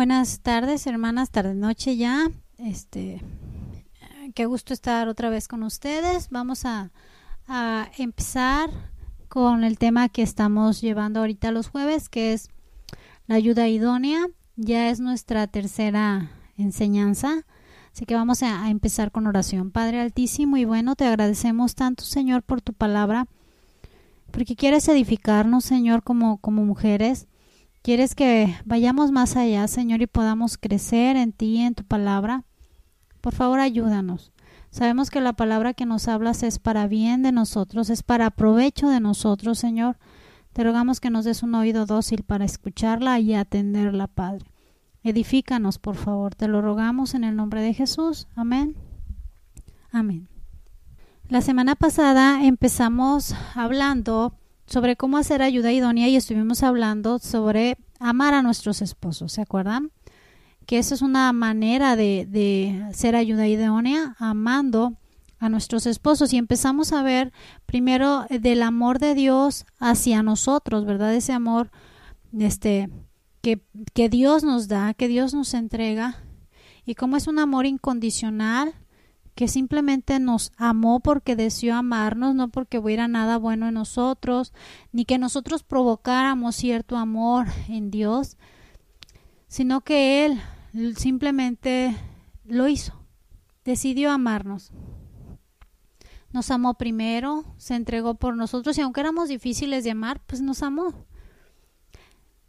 Buenas tardes, hermanas, tarde noche ya. Este, qué gusto estar otra vez con ustedes. Vamos a, a empezar con el tema que estamos llevando ahorita los jueves, que es la ayuda idónea. Ya es nuestra tercera enseñanza. Así que vamos a, a, empezar con oración. Padre Altísimo y bueno, te agradecemos tanto, Señor, por tu palabra, porque quieres edificarnos, Señor, como, como mujeres. Quieres que vayamos más allá, Señor, y podamos crecer en ti, en tu palabra. Por favor, ayúdanos. Sabemos que la palabra que nos hablas es para bien de nosotros, es para provecho de nosotros, Señor. Te rogamos que nos des un oído dócil para escucharla y atenderla, Padre. Edifícanos, por favor. Te lo rogamos en el nombre de Jesús. Amén. Amén. La semana pasada empezamos hablando sobre cómo hacer ayuda idónea y estuvimos hablando sobre amar a nuestros esposos, ¿se acuerdan? Que eso es una manera de, de hacer ayuda idónea, amando a nuestros esposos y empezamos a ver primero del amor de Dios hacia nosotros, ¿verdad? Ese amor este que, que Dios nos da, que Dios nos entrega y cómo es un amor incondicional que simplemente nos amó porque deseó amarnos, no porque hubiera nada bueno en nosotros, ni que nosotros provocáramos cierto amor en Dios, sino que Él simplemente lo hizo, decidió amarnos. Nos amó primero, se entregó por nosotros y aunque éramos difíciles de amar, pues nos amó.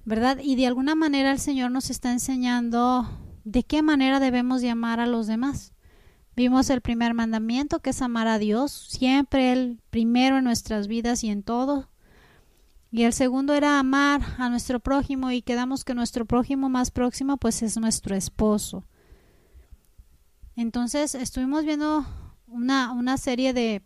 ¿Verdad? Y de alguna manera el Señor nos está enseñando de qué manera debemos de amar a los demás. Vimos el primer mandamiento, que es amar a Dios, siempre el primero en nuestras vidas y en todo. Y el segundo era amar a nuestro prójimo y quedamos que nuestro prójimo más próximo pues es nuestro esposo. Entonces estuvimos viendo una, una serie de,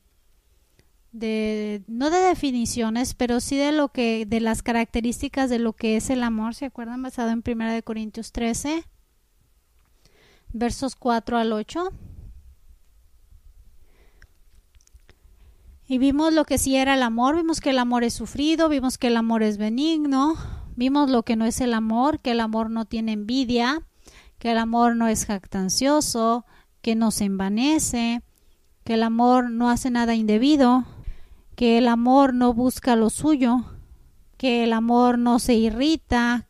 de, no de definiciones, pero sí de lo que, de las características de lo que es el amor, ¿se acuerdan? Basado en Primera de Corintios 13, versos 4 al 8. Y vimos lo que sí era el amor, vimos que el amor es sufrido, vimos que el amor es benigno, vimos lo que no es el amor, que el amor no tiene envidia, que el amor no es jactancioso, que no se envanece, que el amor no hace nada indebido, que el amor no busca lo suyo, que el amor no se irrita.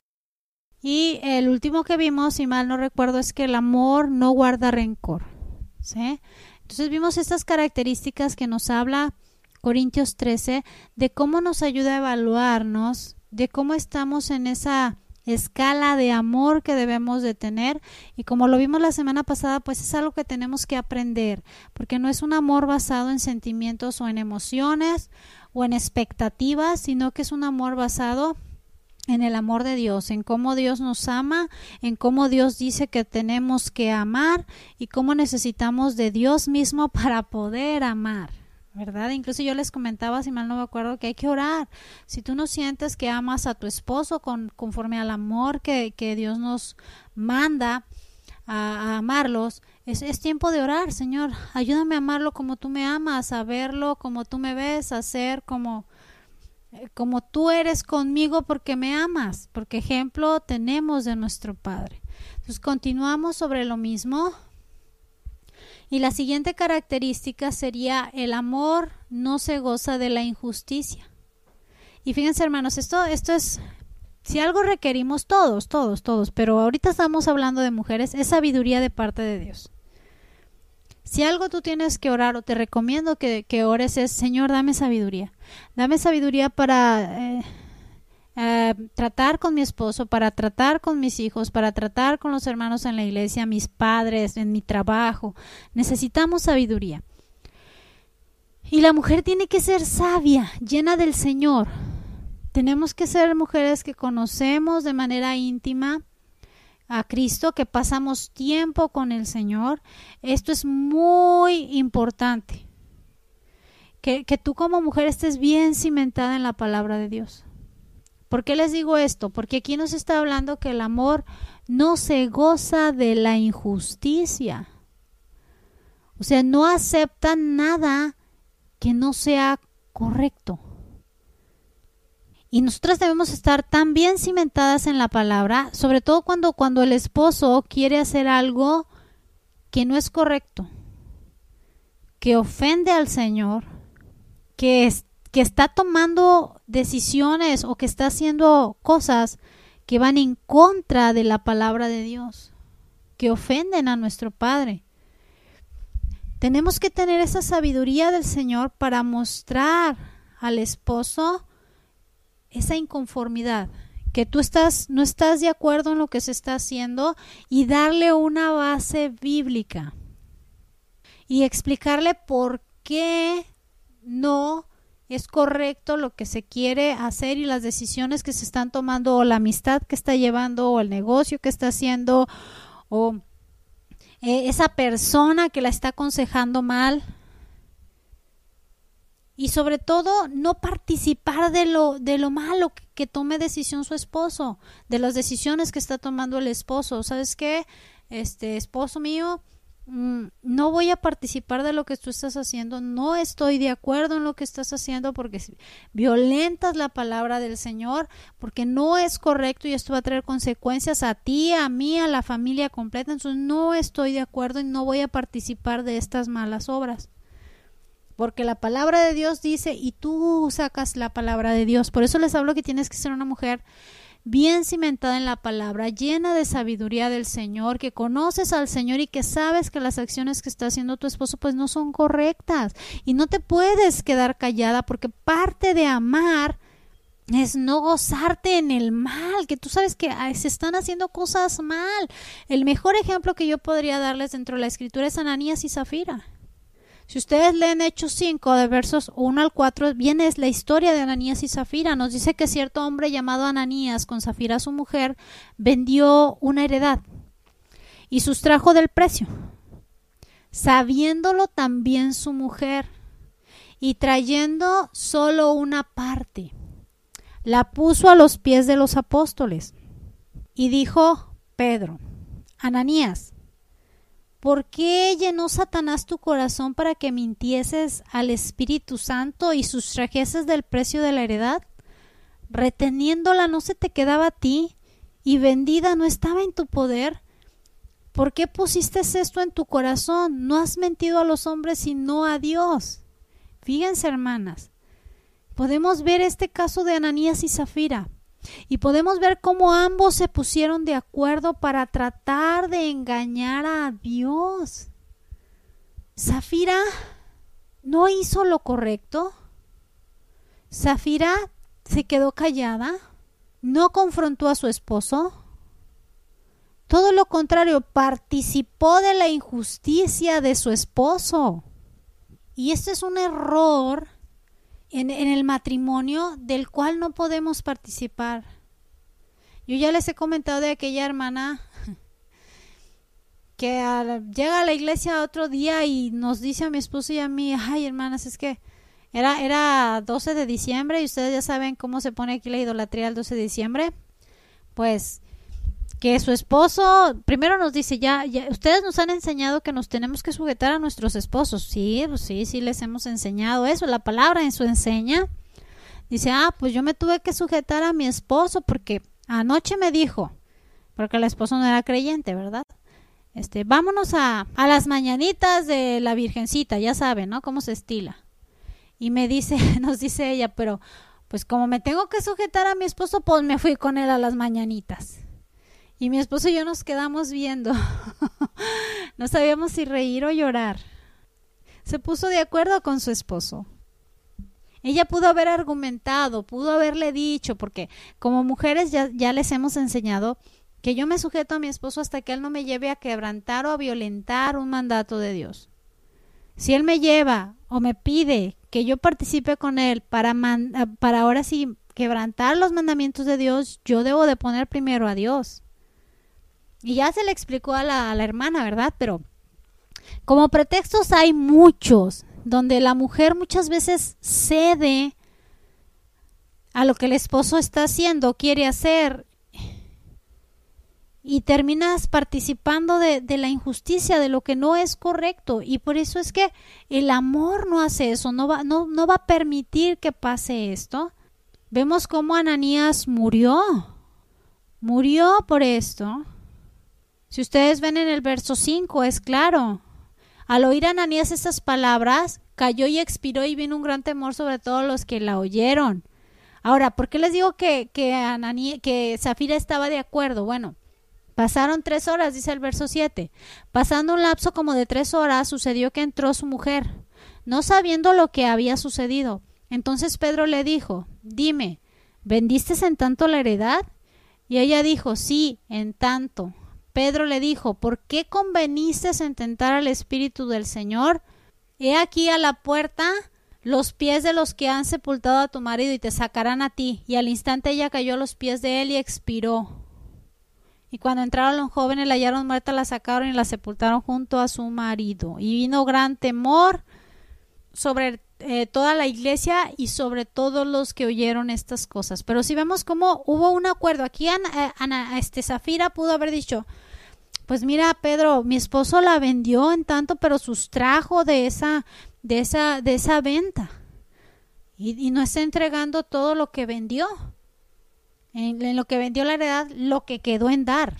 Y el último que vimos, si mal no recuerdo, es que el amor no guarda rencor. Entonces vimos estas características que nos habla Corintios 13, de cómo nos ayuda a evaluarnos, de cómo estamos en esa escala de amor que debemos de tener y como lo vimos la semana pasada pues es algo que tenemos que aprender porque no es un amor basado en sentimientos o en emociones o en expectativas sino que es un amor basado en el amor de Dios, en cómo Dios nos ama, en cómo Dios dice que tenemos que amar y cómo necesitamos de Dios mismo para poder amar. ¿Verdad? Incluso yo les comentaba, si mal no me acuerdo, que hay que orar. Si tú no sientes que amas a tu esposo con, conforme al amor que, que Dios nos manda a, amarlos, es, es, tiempo de orar, Señor. Ayúdame a amarlo como tú me amas, a verlo como tú me ves, a ser como, eh, como tú eres conmigo porque me amas, porque ejemplo tenemos de nuestro Padre. Entonces continuamos sobre lo mismo. Y la siguiente característica sería el amor no se goza de la injusticia. Y fíjense hermanos, esto, esto es, si algo requerimos todos, todos, todos, pero ahorita estamos hablando de mujeres, es sabiduría de parte de Dios. Si algo tú tienes que orar o te recomiendo que, que ores es, Señor, dame sabiduría. Dame sabiduría para... Eh, eh, tratar con mi esposo, para tratar con mis hijos, para tratar con los hermanos en la iglesia, mis padres, en mi trabajo. Necesitamos sabiduría. Y la mujer tiene que ser sabia, llena del Señor. Tenemos que ser mujeres que conocemos de manera íntima a Cristo, que pasamos tiempo con el Señor. Esto es muy importante. Que, que tú como mujer estés bien cimentada en la palabra de Dios. ¿Por qué les digo esto? Porque aquí nos está hablando que el amor no se goza de la injusticia. O sea, no acepta nada que no sea correcto. Y nosotras debemos estar tan bien cimentadas en la palabra, sobre todo cuando, cuando el esposo quiere hacer algo que no es correcto, que ofende al Señor, que, que está tomando decisiones o que está haciendo cosas que van en contra de la palabra de Dios, que ofenden a nuestro Padre. Tenemos que tener esa sabiduría del Señor para mostrar al esposo esa inconformidad, que tú estás no estás de acuerdo en lo que se está haciendo y darle una base bíblica y explicarle por qué no es correcto lo que se quiere hacer y las decisiones que se están tomando o la amistad que está llevando o el negocio que está haciendo o eh, esa persona que la está aconsejando mal. Y sobre todo no participar de lo de lo malo que, que, tome decisión su esposo de las decisiones que está tomando el esposo. Sabes qué este esposo mío no voy a participar de lo que tú estás haciendo, no estoy de acuerdo en lo que estás haciendo porque violentas la palabra del Señor, porque no es correcto y esto va a traer consecuencias a ti, a mí, a la familia completa, entonces no estoy de acuerdo y no voy a participar de estas malas obras. Porque la palabra de Dios dice y tú sacas la palabra de Dios. Por eso les hablo que tienes que ser una mujer bien cimentada en la palabra, llena de sabiduría del Señor, que conoces al Señor y que sabes que las acciones que está haciendo tu esposo pues no son correctas y no te puedes quedar callada porque parte de amar es no gozarte en el mal, que tú sabes que se están haciendo cosas mal. El mejor ejemplo que yo podría darles dentro de la escritura es Ananías y Zafira. Si ustedes leen Hechos 5, de versos 1 al 4, viene la historia de Ananías y Zafira. Nos dice que cierto hombre llamado Ananías, con Zafira su mujer, vendió una heredad y sustrajo del precio, sabiéndolo también su mujer, y trayendo solo una parte, la puso a los pies de los apóstoles. Y dijo Pedro, Ananías, ¿Por qué llenó Satanás tu corazón para que mintieses al Espíritu Santo y sustrajeses del precio de la heredad? Reteniéndola no se te quedaba a ti y vendida no estaba en tu poder. ¿Por qué pusiste esto en tu corazón? No has mentido a los hombres sino a Dios. Fíjense, hermanas, podemos ver este caso de Ananías y Zafira. Y podemos ver cómo ambos se pusieron de acuerdo para tratar de engañar a Dios. Zafira no hizo lo correcto. Zafira se quedó callada, no confrontó a su esposo. Todo lo contrario, participó de la injusticia de su esposo. Y este es un error en, el matrimonio del cual no podemos participar. Yo ya les he comentado de aquella hermana que llega a la iglesia otro día y nos dice a mi esposo y a mí, ay hermanas, es que era, era 12 de diciembre y ustedes ya saben cómo se pone aquí la idolatría el 12 de diciembre. Pues que su esposo primero nos dice ya, ya ustedes nos han enseñado que nos tenemos que sujetar a nuestros esposos sí pues sí sí les hemos enseñado eso la palabra en su enseña. Dice ah pues yo me tuve que sujetar a mi esposo porque anoche me dijo porque el esposo no era creyente verdad este vámonos a, a las mañanitas de la virgencita ya saben no cómo se estila. Y me dice nos dice ella pero pues como me tengo que sujetar a mi esposo pues me fui con él a las mañanitas y mi esposo y yo nos quedamos viendo. no sabíamos si reír o llorar. Se puso de acuerdo con su esposo. Ella pudo haber argumentado, pudo haberle dicho, porque como mujeres ya, les hemos enseñado que yo me sujeto a mi esposo hasta que él no me lleve a quebrantar o a violentar un mandato de Dios. Si él me lleva o me pide que yo participe con él para, para ahora sí quebrantar los mandamientos de Dios, yo debo de poner primero a Dios. Y ya se le explicó a la, hermana, ¿verdad? Pero como pretextos hay muchos, donde la mujer muchas veces cede a lo que el esposo está haciendo, quiere hacer, y terminas participando de, de, la injusticia, de lo que no es correcto. Y por eso es que el amor no hace eso, no va, no, no va a permitir que pase esto. vemos cómo Ananías murió. Murió por esto. Si ustedes ven en el verso 5, es claro. Al oír Ananías estas palabras, cayó y expiró y vino un gran temor sobre todos los que la oyeron. Ahora, ¿por qué les digo que, que, que Zafira estaba de acuerdo? Bueno, pasaron tres horas, dice el verso 7. Pasando un lapso como de tres horas, sucedió que entró su mujer, no sabiendo lo que había sucedido. Entonces Pedro le dijo, dime, ¿vendiste en tanto la heredad? Y ella dijo, sí, en tanto. Pedro le dijo, ¿por qué conveniste en tentar al Espíritu del Señor? He aquí a la puerta los pies de los que han sepultado a tu marido y te sacarán a ti. Y al instante ella cayó a los pies de él y expiró. Y cuando entraron los jóvenes la hallaron muerta, la sacaron y la sepultaron junto a su marido. Y vino gran temor sobre eh, toda la iglesia y sobre todos los que oyeron estas cosas. Pero si vemos cómo hubo un acuerdo, aquí Ana, eh, Ana, este, Zafira pudo haber dicho, pues mira Pedro, mi esposo la vendió en tanto, pero sustrajo de esa, de esa, de esa venta. Y, no está entregando todo lo que vendió. En, lo que vendió la heredad, lo que quedó en dar.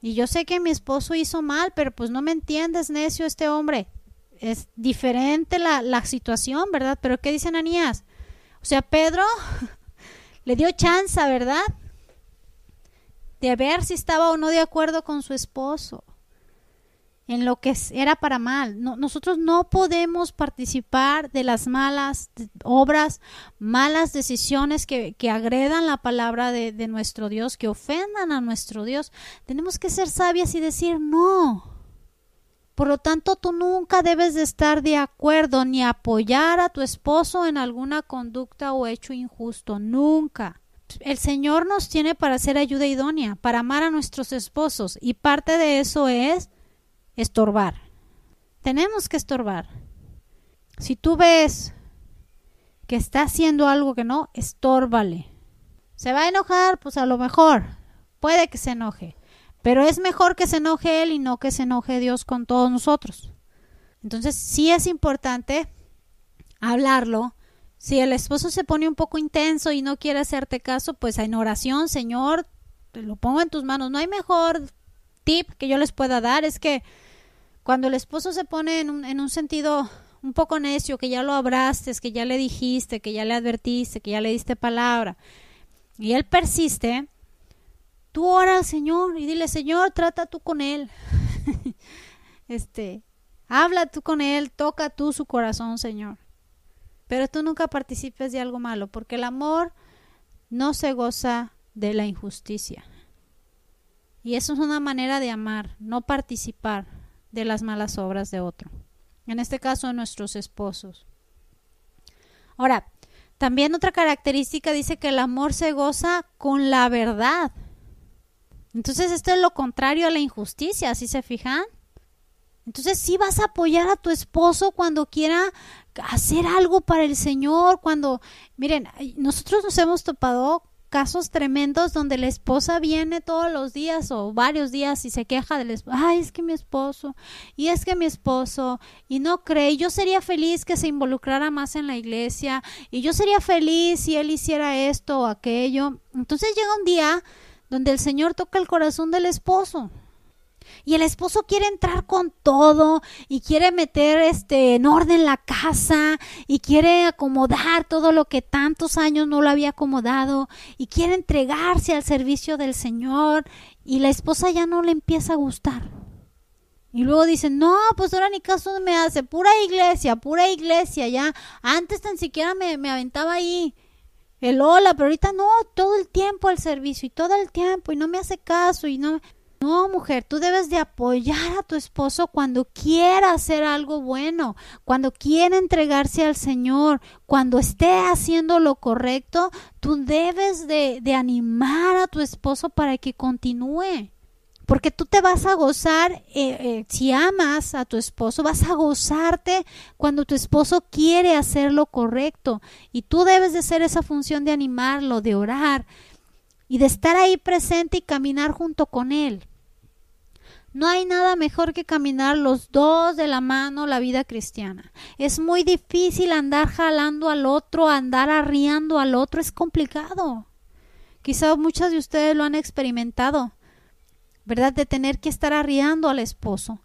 Y yo sé que mi esposo hizo mal, pero pues no me entiendes, necio, este hombre es diferente la, la situación, ¿verdad? Pero ¿qué dice Ananías? O sea, Pedro le dio chance, ¿verdad? De ver si estaba o no de acuerdo con su esposo en lo que era para mal. nosotros no podemos participar de las malas obras, malas decisiones que, que agredan la palabra de, de, nuestro Dios, que ofendan a nuestro Dios. Tenemos que ser sabias y decir no. Por lo tanto, tú nunca debes de estar de acuerdo ni apoyar a tu esposo en alguna conducta o hecho injusto. Nunca. El Señor nos tiene para ser ayuda idónea, para amar a nuestros esposos y parte de eso es estorbar. Tenemos que estorbar. Si tú ves que está haciendo algo que no, estórbale. ¿Se va a enojar? Pues a lo mejor. Puede que se enoje. Pero es mejor que se enoje él y no que se enoje Dios con todos nosotros. Entonces sí es importante hablarlo. Si el esposo se pone un poco intenso y no quiere hacerte caso, pues en oración, Señor, te lo pongo en tus manos. No hay mejor tip que yo les pueda dar. Es que cuando el esposo se pone en un, en un sentido un poco necio, que ya lo abraste, que ya le dijiste, que ya le advertiste, que ya le diste palabra, y él persiste, tú ora Señor y dile, Señor, trata tú con él. este, habla tú con él, toca tú su corazón, Señor. Pero tú nunca participes de algo malo, porque el amor no se goza de la injusticia. Y eso es una manera de amar, no participar de las malas obras de otro. En este caso, nuestros esposos. Ahora, también otra característica dice que el amor se goza con la verdad. Entonces esto es lo contrario a la injusticia, ¿sí se fijan? Entonces sí vas a apoyar a tu esposo cuando quiera hacer algo para el Señor, cuando, miren, nosotros nos hemos topado casos tremendos donde la esposa viene todos los días o varios días y se queja del esposo, ay, es que mi esposo, y es que mi esposo, y no cree, yo sería feliz que se involucrara más en la iglesia, y yo sería feliz si él hiciera esto o aquello. Entonces llega un día donde el Señor toca el corazón del esposo. Y el esposo quiere entrar con todo y quiere meter este en orden la casa y quiere acomodar todo lo que tantos años no lo había acomodado y quiere entregarse al servicio del Señor y la esposa ya no le empieza a gustar. Y luego dicen, no, pues ahora ni caso me hace, pura iglesia, pura iglesia, ya. Antes tan siquiera me, me aventaba ahí el hola, pero ahorita no, todo el tiempo al servicio y todo el tiempo y no me hace caso y no... No, mujer, tú debes de apoyar a tu esposo cuando quiera hacer algo bueno, cuando quiera entregarse al Señor, cuando esté haciendo lo correcto, tú debes de, animar a tu esposo para que continúe porque tú te vas a gozar, eh, eh, si amas a tu esposo, vas a gozarte cuando tu esposo quiere hacer lo correcto y tú debes de ser esa función de animarlo, de orar y de estar ahí presente y caminar junto con él. No hay nada mejor que caminar los dos de la mano la vida cristiana. Es muy difícil andar jalando al otro, andar arriando al otro, es complicado. Quizá muchas de ustedes lo han experimentado, ¿verdad? De tener que estar arriando al esposo,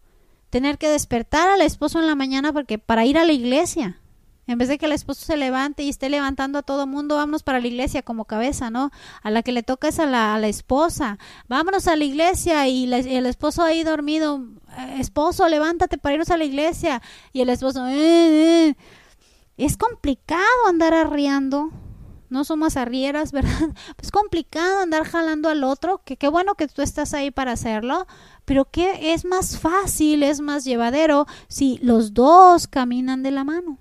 tener que despertar al esposo en la mañana porque para ir a la iglesia. En vez de que el esposo se levante y esté levantando a todo mundo, vámonos para la iglesia como cabeza, ¿no? A la que le toca es a la, esposa. Vámonos a la iglesia y, el esposo ahí dormido. Eh, esposo, levántate para irnos a la iglesia. Y el esposo, eh, eh". es complicado andar arriando. No somos arrieras, ¿verdad? Es complicado andar jalando al otro, que qué bueno que tú estás ahí para hacerlo, pero que es más fácil, es más llevadero si los dos caminan de la mano.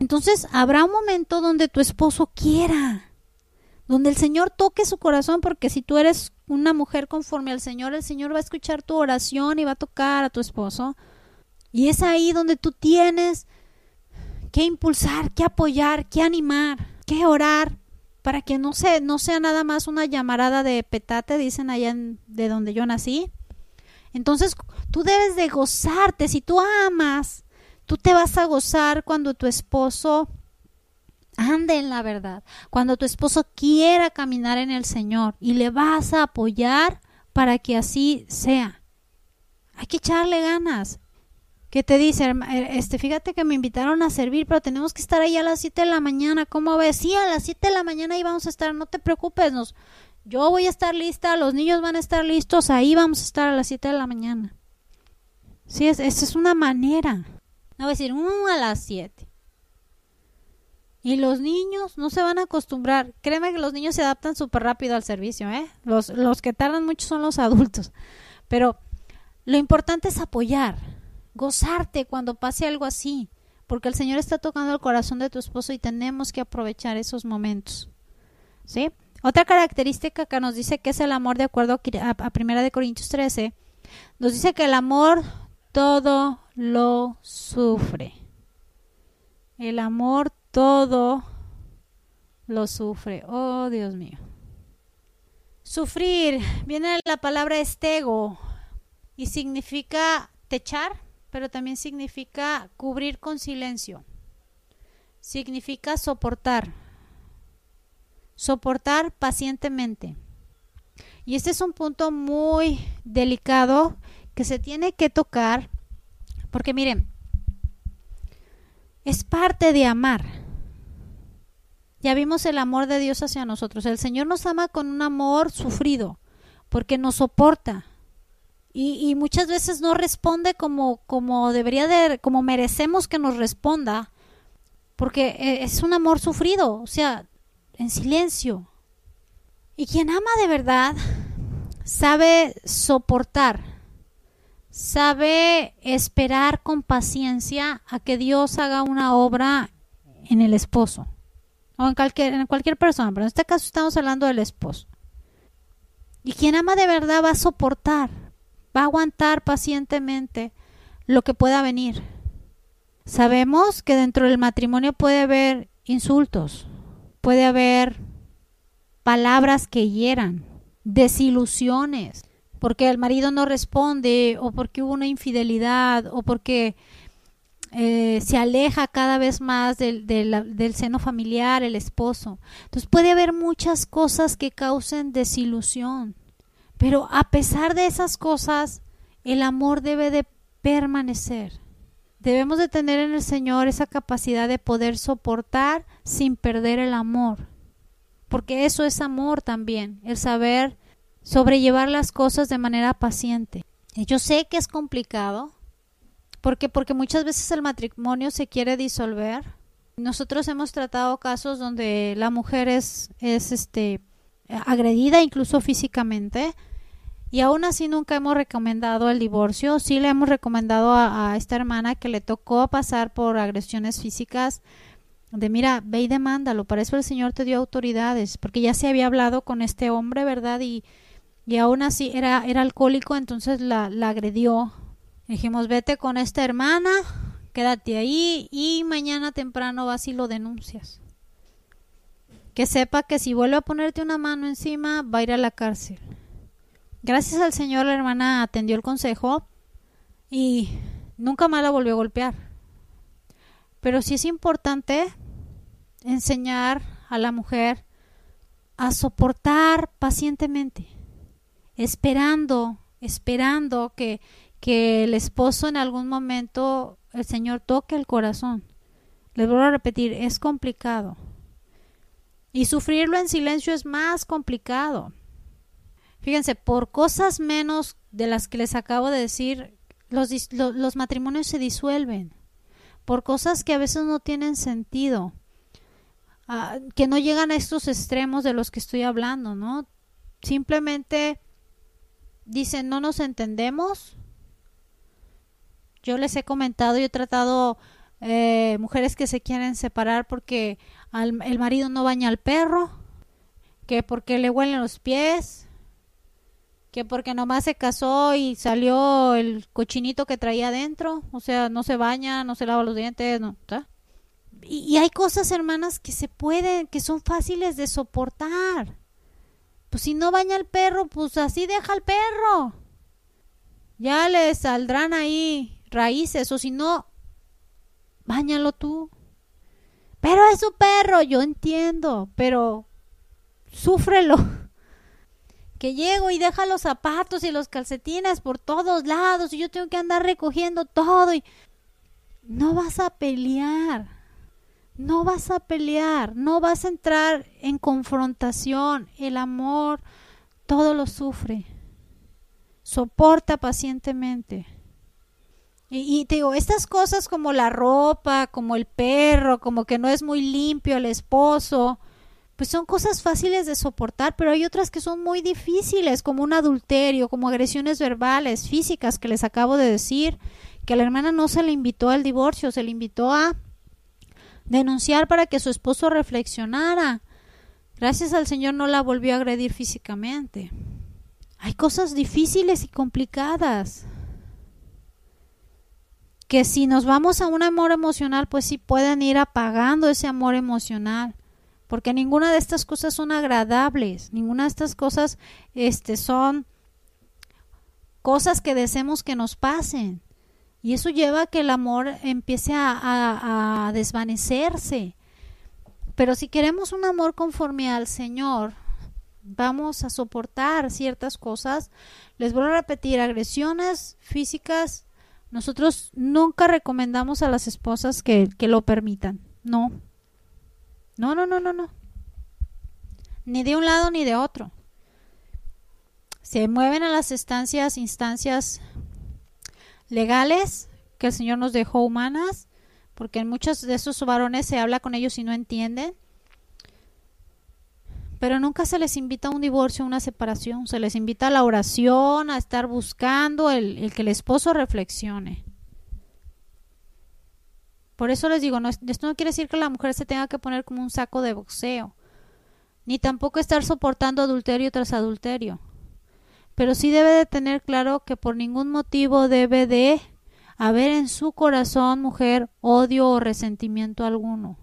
Entonces habrá un momento donde tu esposo quiera, donde el Señor toque su corazón, porque si tú eres una mujer conforme al Señor, el Señor va a escuchar tu oración y va a tocar a tu esposo. Y es ahí donde tú tienes que impulsar, que apoyar, que animar, que orar, para que no, se, no sea nada más una llamarada de petate, dicen allá de donde yo nací. Entonces tú debes de gozarte, si tú amas Tú te vas a gozar cuando tu esposo ande en la verdad, cuando tu esposo quiera caminar en el Señor y le vas a apoyar para que así sea. Hay que echarle ganas. ¿Qué te dice? Eh, este, fíjate que me invitaron a servir, pero tenemos que estar ahí a las 7 de la mañana. ¿Cómo ves? Sí, a las 7 de la mañana ahí vamos a estar, no te preocupes. Nos, yo voy a estar lista, los niños van a estar listos, ahí vamos a estar a las 7 de la mañana. Sí, esa es una manera. No va a decir, uh, a las 7. Y los niños no se van a acostumbrar. Créeme que los niños se adaptan súper rápido al servicio, ¿eh? Los, los que tardan mucho son los adultos. Pero lo importante es apoyar, gozarte cuando pase algo así, porque el Señor está tocando el corazón de tu esposo y tenemos que aprovechar esos momentos. ¿Sí? Otra característica que nos dice que es el amor de acuerdo a, a Primera de Corintios 13, nos dice que el amor todo lo sufre. El amor todo lo sufre. Oh, Dios mío. Sufrir viene la palabra estego y significa techar, pero también significa cubrir con silencio. Significa soportar. Soportar pacientemente. Y este es un punto muy delicado que se tiene que tocar porque miren, es parte de amar. Ya vimos el amor de Dios hacia nosotros. El Señor nos ama con un amor sufrido, porque nos soporta. Y, muchas veces no responde como, como debería de, como merecemos que nos responda, porque e, es un amor sufrido, o sea, en silencio. Y quien ama de verdad sabe soportar sabe esperar con paciencia a que Dios haga una obra en el esposo o en cualquier, en cualquier persona, pero en este caso estamos hablando del esposo. Y quien ama de verdad va a soportar, va a aguantar pacientemente lo que pueda venir. Sabemos que dentro del matrimonio puede haber insultos, puede haber palabras que hieran, desilusiones, porque el marido no responde o porque hubo una infidelidad o porque eh, se aleja cada vez más del, del, seno familiar, el esposo. Entonces puede haber muchas cosas que causen desilusión, pero a pesar de esas cosas, el amor debe de permanecer. Debemos de tener en el Señor esa capacidad de poder soportar sin perder el amor, porque eso es amor también, el saber sobrellevar las cosas de manera paciente. Yo sé que es complicado, porque porque muchas veces el matrimonio se quiere disolver. Nosotros hemos tratado casos donde la mujer es, es este agredida incluso físicamente y aún así nunca hemos recomendado el divorcio. Sí le hemos recomendado a, esta hermana que le tocó pasar por agresiones físicas de mira, ve y demándalo, para eso el Señor te dio autoridades, porque ya se había hablado con este hombre, ¿verdad? Y, y aún así era, era alcohólico, entonces la, la agredió. Dijimos, vete con esta hermana, quédate ahí y mañana temprano vas y lo denuncias. Que sepa que si vuelve a ponerte una mano encima, va a ir a la cárcel. Gracias al Señor la hermana atendió el consejo y nunca más la volvió a golpear. Pero sí es importante enseñar a la mujer a soportar pacientemente, esperando, esperando que, que el esposo en algún momento el Señor toque el corazón. Les vuelvo a repetir, es complicado. Y sufrirlo en silencio es más complicado. Fíjense, por cosas menos de las que les acabo de decir, los, los, matrimonios se disuelven. Por cosas que a veces no tienen sentido. Ah, que no llegan a estos extremos de los que estoy hablando, ¿no? Simplemente dicen, no nos entendemos. Yo les he comentado y he tratado eh, mujeres que se quieren separar porque el marido no baña al perro, que porque le huelen los pies, que porque nomás se casó y salió el cochinito que traía adentro, o sea, no se baña, no se lava los dientes, no, y, hay cosas, hermanas, que se pueden, que son fáciles de soportar. Pues si no baña el perro, pues así deja al perro. Ya le saldrán ahí raíces, o si no, bañalo tú. Pero es su perro, yo entiendo, pero súfrelo que llego y deja los zapatos y los calcetines por todos lados y yo tengo que andar recogiendo todo y no vas a pelear. No vas a pelear, no vas a entrar en confrontación. El amor todo lo sufre. Soporta pacientemente. Y, te digo, estas cosas como la ropa, como el perro, como que no es muy limpio el esposo, pues son cosas fáciles de soportar, pero hay otras que son muy difíciles, como un adulterio, como agresiones verbales, físicas que les acabo de decir, que a la hermana no se le invitó al divorcio, se le invitó a denunciar para que su esposo reflexionara. Gracias al Señor no la volvió a agredir físicamente. Hay cosas difíciles y complicadas que si nos vamos a un amor emocional, pues sí pueden ir apagando ese amor emocional porque ninguna de estas cosas son agradables, ninguna de estas cosas este, son cosas que deseemos que nos pasen. Y eso lleva a que el amor empiece a, a desvanecerse. Pero si queremos un amor conforme al Señor, vamos a soportar ciertas cosas. Les voy a repetir, agresiones físicas, nosotros nunca recomendamos a las esposas que, que lo permitan. No, no, no, no, no, no. Ni de un lado ni de otro. Se mueven a las estancias, instancias legales que el Señor nos dejó humanas, porque en muchos de esos varones se habla con ellos y no entienden. Pero nunca se les invita a un divorcio, a una separación. Se les invita a la oración, a estar buscando el, el que el esposo reflexione. Por eso les digo, esto no quiere decir que la mujer se tenga que poner como un saco de boxeo, ni tampoco estar soportando adulterio tras adulterio. Pero sí debe de tener claro que por ningún motivo debe de haber en su corazón, mujer, odio o resentimiento alguno.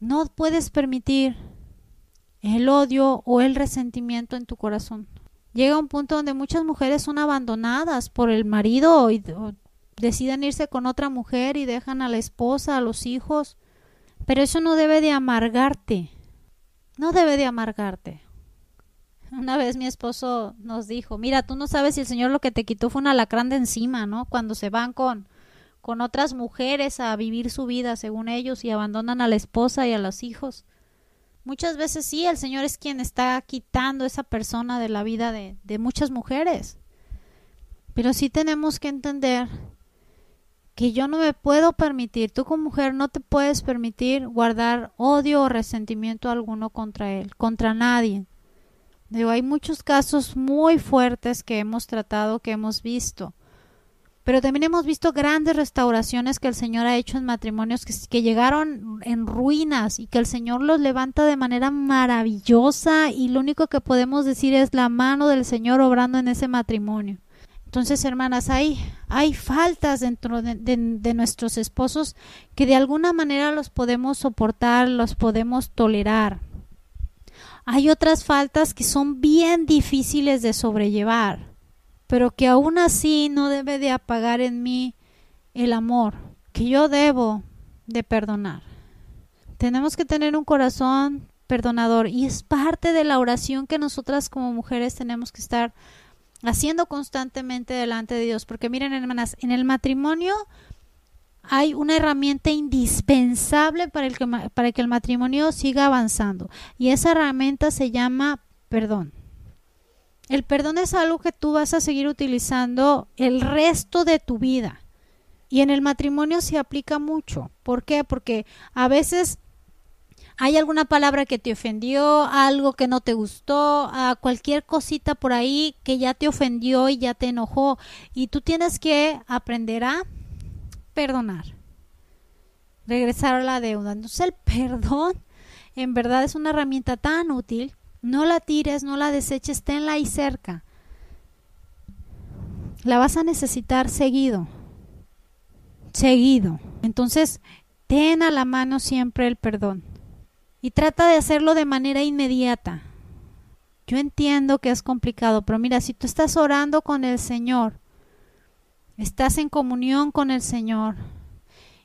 No puedes permitir el odio o el resentimiento en tu corazón. Llega un punto donde muchas mujeres son abandonadas por el marido o deciden irse con otra mujer y dejan a la esposa, a los hijos. Pero eso no debe de amargarte. No debe de amargarte. Una vez mi esposo nos dijo, mira, tú no sabes si el Señor lo que te quitó fue un alacrán de encima, ¿no? Cuando se van con, con otras mujeres a vivir su vida según ellos y abandonan a la esposa y a los hijos. Muchas veces sí, el Señor es quien está quitando esa persona de la vida de, de muchas mujeres. Pero sí tenemos que entender que yo no me puedo permitir, tú como mujer no te puedes permitir guardar odio o resentimiento alguno contra él, contra nadie. Digo, hay muchos casos muy fuertes que hemos tratado, que hemos visto. Pero también hemos visto grandes restauraciones que el Señor ha hecho en matrimonios que, llegaron en ruinas y que el Señor los levanta de manera maravillosa y lo único que podemos decir es la mano del Señor obrando en ese matrimonio. Entonces, hermanas, hay, hay faltas dentro de, nuestros esposos que de alguna manera los podemos soportar, los podemos tolerar. Hay otras faltas que son bien difíciles de sobrellevar. pero que aún así no debe de apagar en mí el amor que yo debo de perdonar. Tenemos que tener un corazón perdonador y es parte de la oración que nosotras como mujeres tenemos que estar haciendo constantemente delante de Dios, porque miren hermanas, en el matrimonio hay una herramienta indispensable para, el que, para que el matrimonio siga avanzando y esa herramienta se llama perdón. El perdón es algo que tú vas a seguir utilizando el resto de tu vida. Y en el matrimonio se aplica mucho. ¿Por qué? Porque a veces hay alguna palabra que te ofendió, algo que no te gustó, a cualquier cosita por ahí que ya te ofendió y ya te enojó. Y tú tienes que aprender a perdonar. Regresar a la deuda. Entonces el perdón en verdad es una herramienta tan útil. No la tires, no la deseches, tenla ahí cerca. La vas a necesitar seguido. Seguido. Entonces, ten a la mano siempre el perdón y trata de hacerlo de manera inmediata. Yo entiendo que es complicado, pero mira, si tú estás orando con el Señor, estás en comunión con el Señor,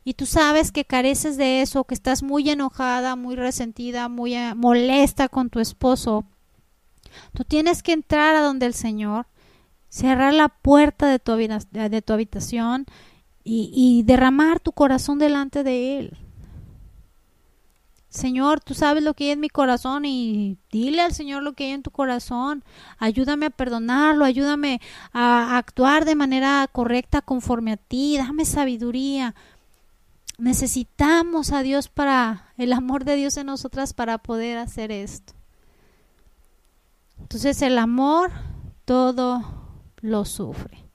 y tú sabes que careces de eso, que estás muy enojada, muy resentida, muy eh, molesta con tu esposo, tú tienes que entrar a donde el Señor, cerrar la puerta de tu, de tu habitación y, y derramar tu corazón delante de Él. Señor, tú sabes lo que hay en mi corazón y dile al Señor lo que hay en tu corazón. Ayúdame a perdonarlo, ayúdame a actuar de manera correcta conforme a ti, dame sabiduría. Necesitamos a Dios para el amor de Dios en nosotras para poder hacer esto. Entonces el amor todo lo sufre.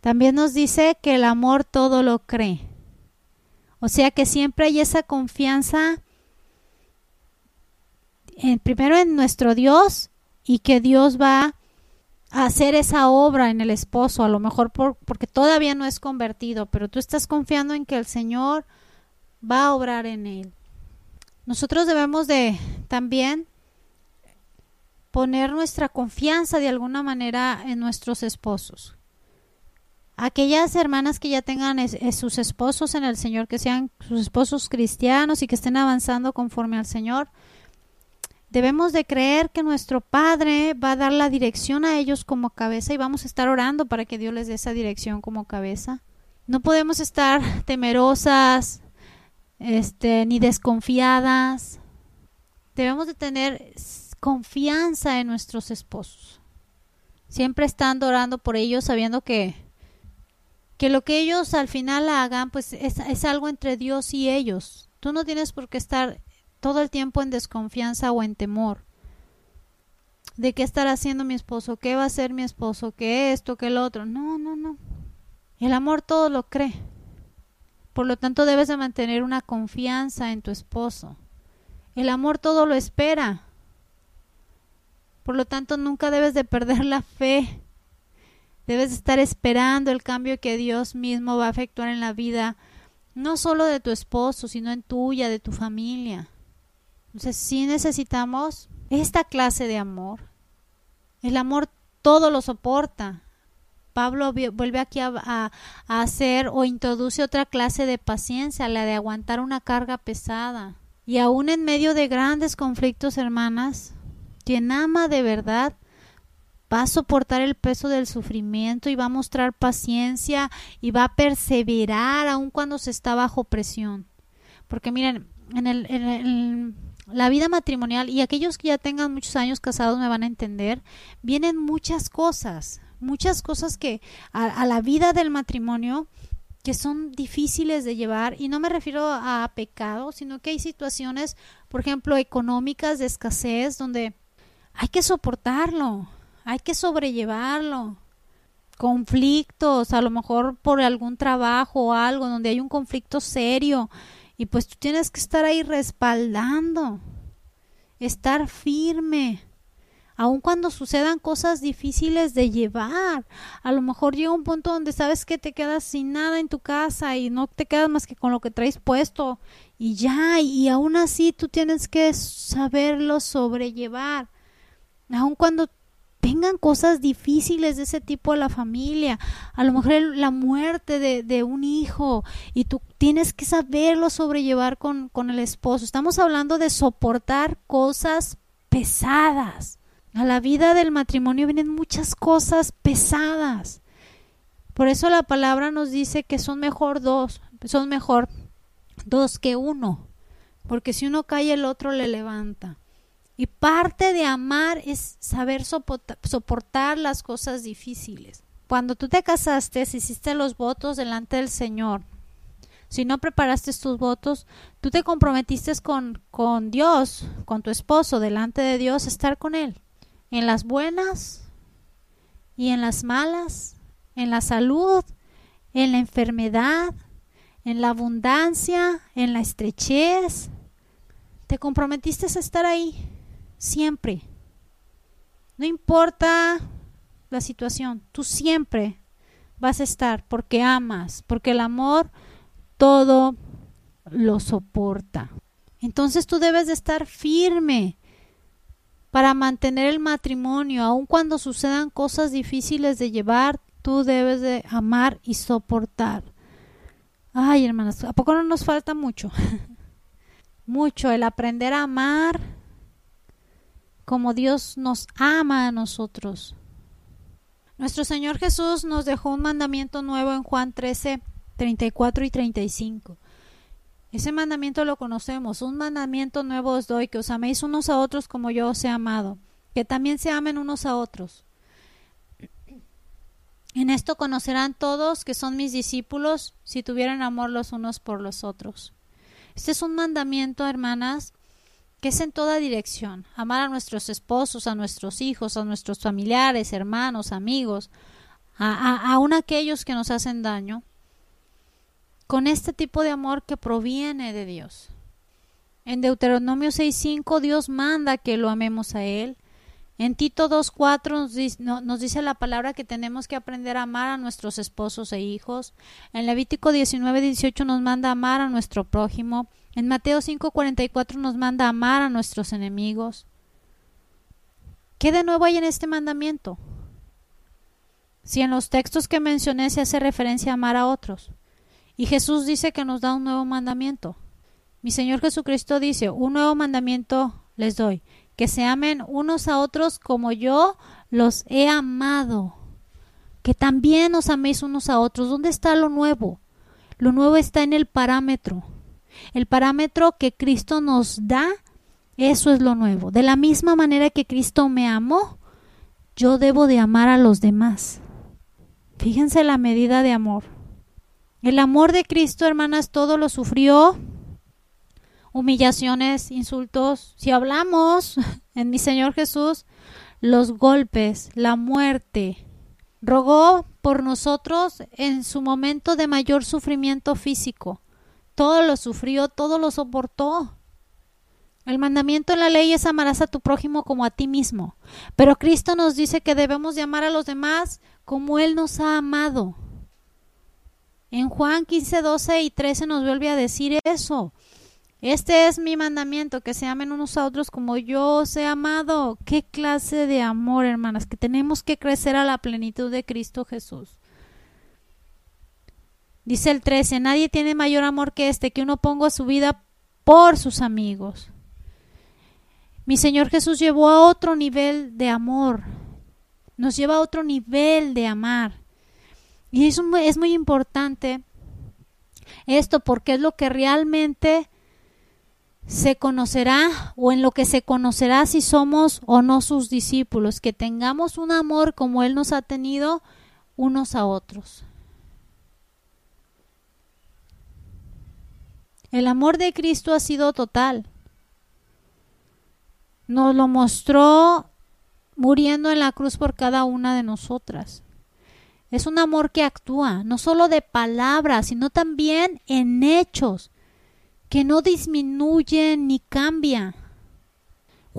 También nos dice que el amor todo lo cree. O sea que siempre hay esa confianza primero en nuestro Dios y que Dios va a hacer esa obra en el esposo, a lo mejor por, porque todavía no es convertido, pero tú estás confiando en que el Señor va a obrar en él. Nosotros debemos de también poner nuestra confianza de alguna manera en nuestros esposos aquellas hermanas que ya tengan sus esposos en el Señor, que sean sus esposos cristianos y que estén avanzando conforme al Señor, debemos de creer que nuestro Padre va a dar la dirección a ellos como cabeza y vamos a estar orando para que Dios les dé esa dirección como cabeza. No podemos estar temerosas, este, ni desconfiadas. Debemos de tener confianza en nuestros esposos. Siempre estando orando por ellos, sabiendo que que lo que ellos al final hagan, pues es, es algo entre Dios y ellos. Tú no tienes por qué estar todo el tiempo en desconfianza o en temor de qué estará haciendo mi esposo, qué va a hacer mi esposo, qué esto, qué el otro. No, no, no. El amor todo lo cree. Por lo tanto, debes de mantener una confianza en tu esposo. El amor todo lo espera. Por lo tanto, nunca debes de perder la fe Debes estar esperando el cambio que Dios mismo va a efectuar en la vida, no solo de tu esposo, sino en tuya, de tu familia. Entonces sí necesitamos esta clase de amor. El amor todo lo soporta. Pablo vuelve aquí a, hacer o introduce otra clase de paciencia, la de aguantar una carga pesada. Y aún en medio de grandes conflictos, hermanas, quien ama de verdad va a soportar el peso del sufrimiento y va a mostrar paciencia y va a perseverar aun cuando se está bajo presión. Porque miren, en, el, en la vida matrimonial y aquellos que ya tengan muchos años casados me van a entender, vienen muchas cosas, muchas cosas que a, a la vida del matrimonio que son difíciles de llevar y no me refiero a pecado, sino que hay situaciones, por ejemplo, económicas de escasez donde hay que soportarlo, hay que sobrellevarlo. Conflictos, a lo mejor por algún trabajo o algo, donde hay un conflicto serio. Y pues tú tienes que estar ahí respaldando, estar firme, aun cuando sucedan cosas difíciles de llevar. A lo mejor llega un punto donde sabes que te quedas sin nada en tu casa y no te quedas más que con lo que traes puesto y ya, y aún así tú tienes que saberlo sobrellevar. Aun cuando vengan cosas difíciles de ese tipo a la familia, a lo mejor la muerte de, de un hijo y tú tienes que saberlo sobrellevar con, con el esposo. Estamos hablando de soportar cosas pesadas. A la vida del matrimonio vienen muchas cosas pesadas. Por eso la palabra nos dice que son mejor dos, son mejor dos que uno, porque si uno cae el otro le levanta. Y parte de amar es saber soportar, las cosas difíciles. Cuando tú te casaste, hiciste los votos delante del Señor. Si no preparaste tus votos, tú te comprometiste con, con Dios, con tu esposo, delante de Dios, a estar con Él. En las buenas y en las malas, en la salud, en la enfermedad, en la abundancia, en la estrechez. Te comprometiste a estar ahí siempre. No importa la situación, tú siempre vas a estar porque amas, porque el amor todo lo soporta. Entonces tú debes de estar firme para mantener el matrimonio, aun cuando sucedan cosas difíciles de llevar, tú debes de amar y soportar. Ay, hermanas, ¿a poco no nos falta mucho? mucho el aprender a amar como Dios nos ama a nosotros. Nuestro Señor Jesús nos dejó un mandamiento nuevo en Juan 13, 34 y 35. Ese mandamiento lo conocemos. Un mandamiento nuevo os doy, que os améis unos a otros como yo os he amado, que también se amen unos a otros. En esto conocerán todos que son mis discípulos si tuvieran amor los unos por los otros. Este es un mandamiento, hermanas, que es en toda dirección, amar a nuestros esposos, a nuestros hijos, a nuestros familiares, hermanos, amigos, a, aún aquellos que nos hacen daño, con este tipo de amor que proviene de Dios. En Deuteronomio 6.5 Dios manda que lo amemos a Él. En Tito 2.4 nos, nos dice la palabra que tenemos que aprender a amar a nuestros esposos e hijos. En Levítico 19.18 nos manda amar a nuestro prójimo. En Mateo 5:44 nos manda amar a nuestros enemigos. ¿Qué de nuevo hay en este mandamiento? Si en los textos que mencioné se hace referencia a amar a otros, y Jesús dice que nos da un nuevo mandamiento. Mi Señor Jesucristo dice, un nuevo mandamiento les doy, que se amen unos a otros como yo los he amado. Que también os améis unos a otros. ¿Dónde está lo nuevo? Lo nuevo está en el parámetro. El parámetro que Cristo nos da, eso es lo nuevo. De la misma manera que Cristo me amó, yo debo de amar a los demás. Fíjense la medida de amor. El amor de Cristo, hermanas, todo lo sufrió. Humillaciones, insultos. Si hablamos en mi Señor Jesús, los golpes, la muerte. Rogó por nosotros en su momento de mayor sufrimiento físico todo lo sufrió, todo lo soportó. El mandamiento en la ley es amarás a tu prójimo como a ti mismo. Pero Cristo nos dice que debemos de amar a los demás como Él nos ha amado. En Juan 15, 12 y 13 nos vuelve a decir eso. Este es mi mandamiento, que se amen unos a otros como yo os he amado. Qué clase de amor, hermanas, que tenemos que crecer a la plenitud de Cristo Jesús. Dice el 13, nadie tiene mayor amor que este, que uno ponga su vida por sus amigos. Mi Señor Jesús llevó a otro nivel de amor, nos lleva a otro nivel de amar. Y es muy importante esto porque es lo que realmente se conocerá o en lo que se conocerá si somos o no sus discípulos, que tengamos un amor como Él nos ha tenido unos a otros. El amor de Cristo ha sido total. Nos lo mostró muriendo en la cruz por cada una de nosotras. Es un amor que actúa, no solo de palabras, sino también en hechos, que no disminuye ni cambia.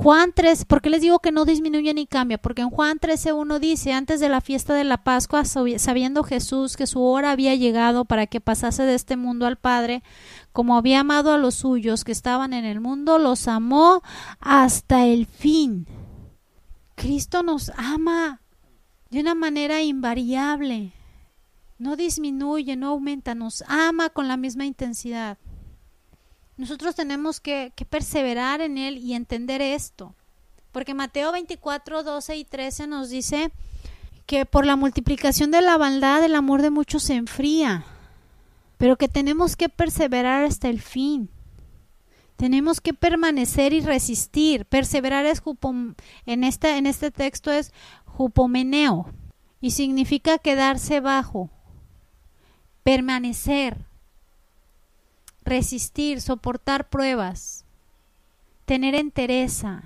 Juan 3, ¿por qué les digo que no disminuye ni cambia? Porque en Juan 13.1 dice, antes de la fiesta de la Pascua, sabiendo Jesús que su hora había llegado para que pasase de este mundo al Padre, como había amado a los suyos que estaban en el mundo, los amó hasta el fin. Cristo nos ama de una manera invariable. No disminuye, no aumenta, nos ama con la misma intensidad. Nosotros tenemos que, perseverar en Él y entender esto. Porque Mateo 24, 12 y 13 nos dice que por la multiplicación de la maldad el amor de muchos se enfría, pero que tenemos que perseverar hasta el fin. Tenemos que permanecer y resistir. Perseverar es en este, en este texto es jupomeneo y significa quedarse bajo, permanecer, resistir, soportar pruebas, tener entereza.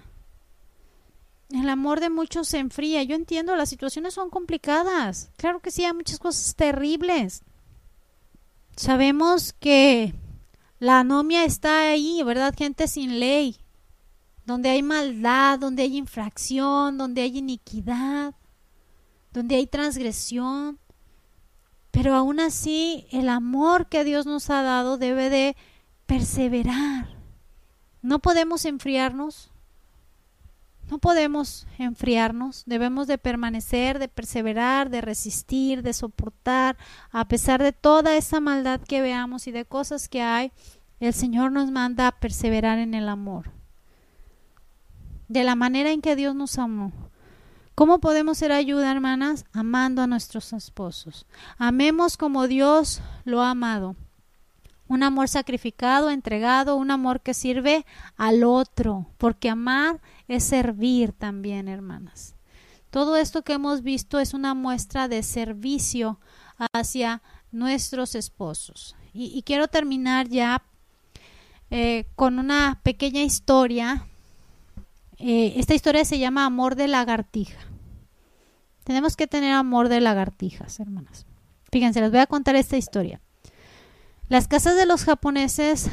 El amor de muchos se enfría. Yo entiendo, las situaciones son complicadas. Claro que sí, hay muchas cosas terribles. Sabemos que la anomia está ahí, ¿verdad? Gente sin ley, donde hay maldad, donde hay infracción, donde hay iniquidad, donde hay transgresión. Pero aún así, el amor que Dios nos ha dado debe de perseverar. No podemos enfriarnos. No podemos enfriarnos, debemos de permanecer, de perseverar, de resistir, de soportar, a pesar de toda esa maldad que veamos y de cosas que hay, el Señor nos manda a perseverar en el amor. De la manera en que Dios nos amó. ¿Cómo podemos ser ayuda, hermanas? Amando a nuestros esposos. Amemos como Dios lo ha amado. Un amor sacrificado, entregado, un amor que sirve al otro, porque amar es servir también, hermanas. Todo esto que hemos visto es una muestra de servicio hacia nuestros esposos. Y, quiero terminar ya eh, con una pequeña historia. Eh, esta historia se llama Amor de lagartija. Tenemos que tener amor de lagartijas, hermanas. Fíjense, les voy a contar esta historia. Las casas de los japoneses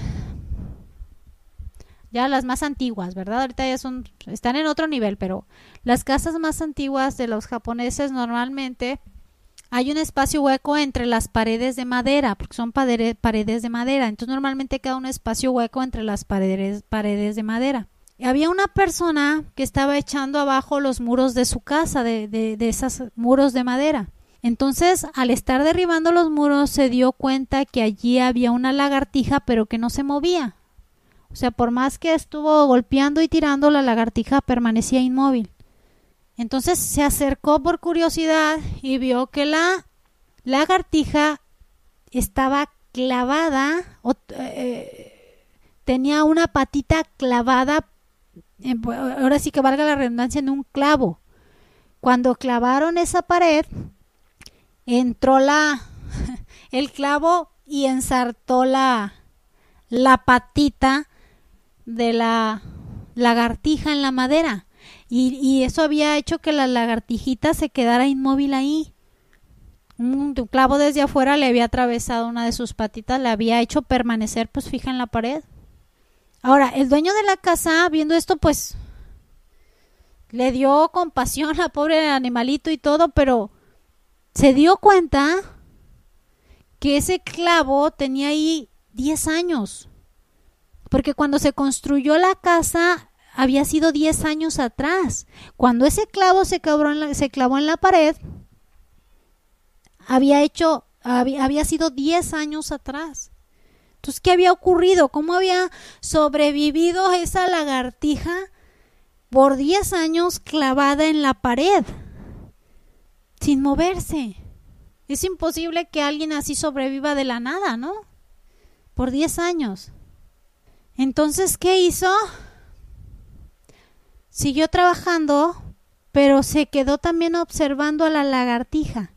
ya las más antiguas, ¿verdad? Ahorita ya son, están en otro nivel, pero las casas más antiguas de los japoneses normalmente hay un espacio hueco entre las paredes de madera, porque son paredes de madera, entonces normalmente queda un espacio hueco entre las paredes, paredes de madera. Había una persona que estaba echando abajo los muros de su casa, de, de, esos muros de madera. Entonces, al estar derribando los muros, se dio cuenta que allí había una lagartija, pero que no se movía. O sea, por más que estuvo golpeando y tirando, la lagartija permanecía inmóvil. Entonces se acercó por curiosidad y vio que la lagartija estaba clavada, eh, tenía una patita clavada, ahora sí que valga la redundancia, en un clavo. Cuando clavaron esa pared, entró la el clavo y ensartó la, la patita de la lagartija en la madera. Y, eso había hecho que la lagartijita se quedara inmóvil ahí. Un, clavo desde afuera le había atravesado una de sus patitas, le había hecho permanecer pues fija en la pared. Ahora, el dueño de la casa, viendo esto, pues le dio compasión al pobre animalito y todo, pero se dio cuenta que ese clavo tenía ahí 10 años. Porque cuando se construyó la casa había sido 10 años atrás. Cuando ese clavo se, se clavó en la pared, había hecho, había, había sido 10 años atrás. Entonces, ¿qué había ocurrido? ¿Cómo había sobrevivido esa lagartija por 10 años clavada en la pared? Sin moverse. Es imposible que alguien así sobreviva de la nada, ¿no? Por 10 años. Entonces, ¿qué hizo? Siguió trabajando, pero se quedó también observando a la lagartija,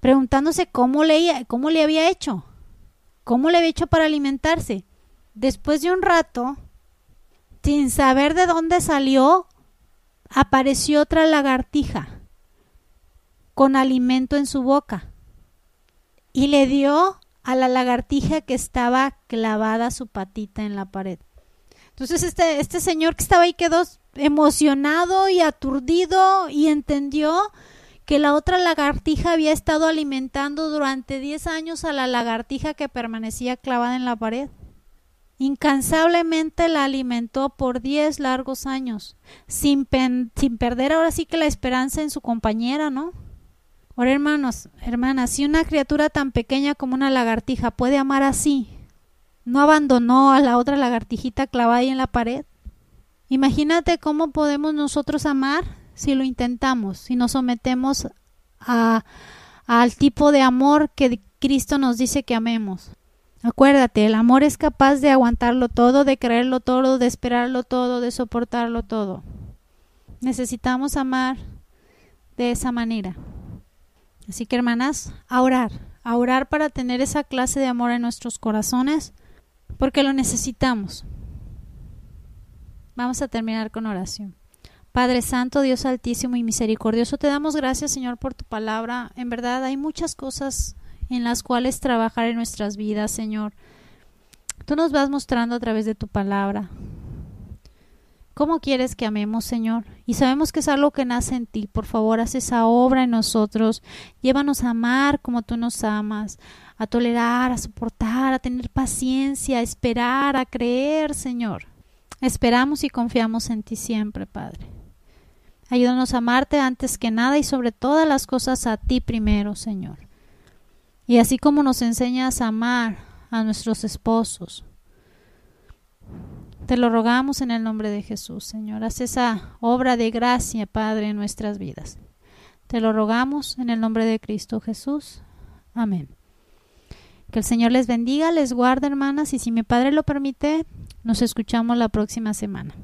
preguntándose cómo le, cómo le había hecho, cómo le había hecho para alimentarse. Después de un rato, sin saber de dónde salió, apareció otra lagartija con alimento en su boca y le dio a la lagartija que estaba clavada su patita en la pared. Entonces este, este señor que estaba ahí quedó emocionado y aturdido y entendió que la otra lagartija había estado alimentando durante 10 años a la lagartija que permanecía clavada en la pared. Incansablemente la alimentó por diez largos años, sin, sin perder ahora sí que la esperanza en su compañera, ¿no? Ahora, hermanos, hermanas, si una criatura tan pequeña como una lagartija puede amar así, ¿no abandonó a la otra lagartijita clavada ahí en la pared? Imagínate cómo podemos nosotros amar si lo intentamos, si nos sometemos a, al tipo de amor que Cristo nos dice que amemos. Acuérdate, el amor es capaz de aguantarlo todo, de creerlo todo, de esperarlo todo, de soportarlo todo. Necesitamos amar de esa manera. Así que hermanas, a orar, a orar para tener esa clase de amor en nuestros corazones, porque lo necesitamos. Vamos a terminar con oración. Padre Santo, Dios Altísimo y Misericordioso, te damos gracias, Señor, por tu palabra. En verdad hay muchas cosas en las cuales trabajar en nuestras vidas, Señor. Tú nos vas mostrando a través de tu palabra. ¿Cómo quieres que amemos, Señor? Y sabemos que es algo que nace en ti. Por favor, haz esa obra en nosotros. Llévanos a amar como tú nos amas, a tolerar, a soportar, a tener paciencia, a esperar, a creer, Señor. Esperamos y confiamos en ti siempre, Padre. Ayúdanos a amarte antes que nada y sobre todas las cosas a ti primero, Señor. Y así como nos enseñas a amar a nuestros esposos, te lo rogamos en el nombre de Jesús, Señor. Haz esa obra de gracia, Padre, en nuestras vidas. Te lo rogamos en el nombre de Cristo Jesús. Amén. Que el Señor les bendiga, les guarde, hermanas, y si mi Padre lo permite, nos escuchamos la próxima semana.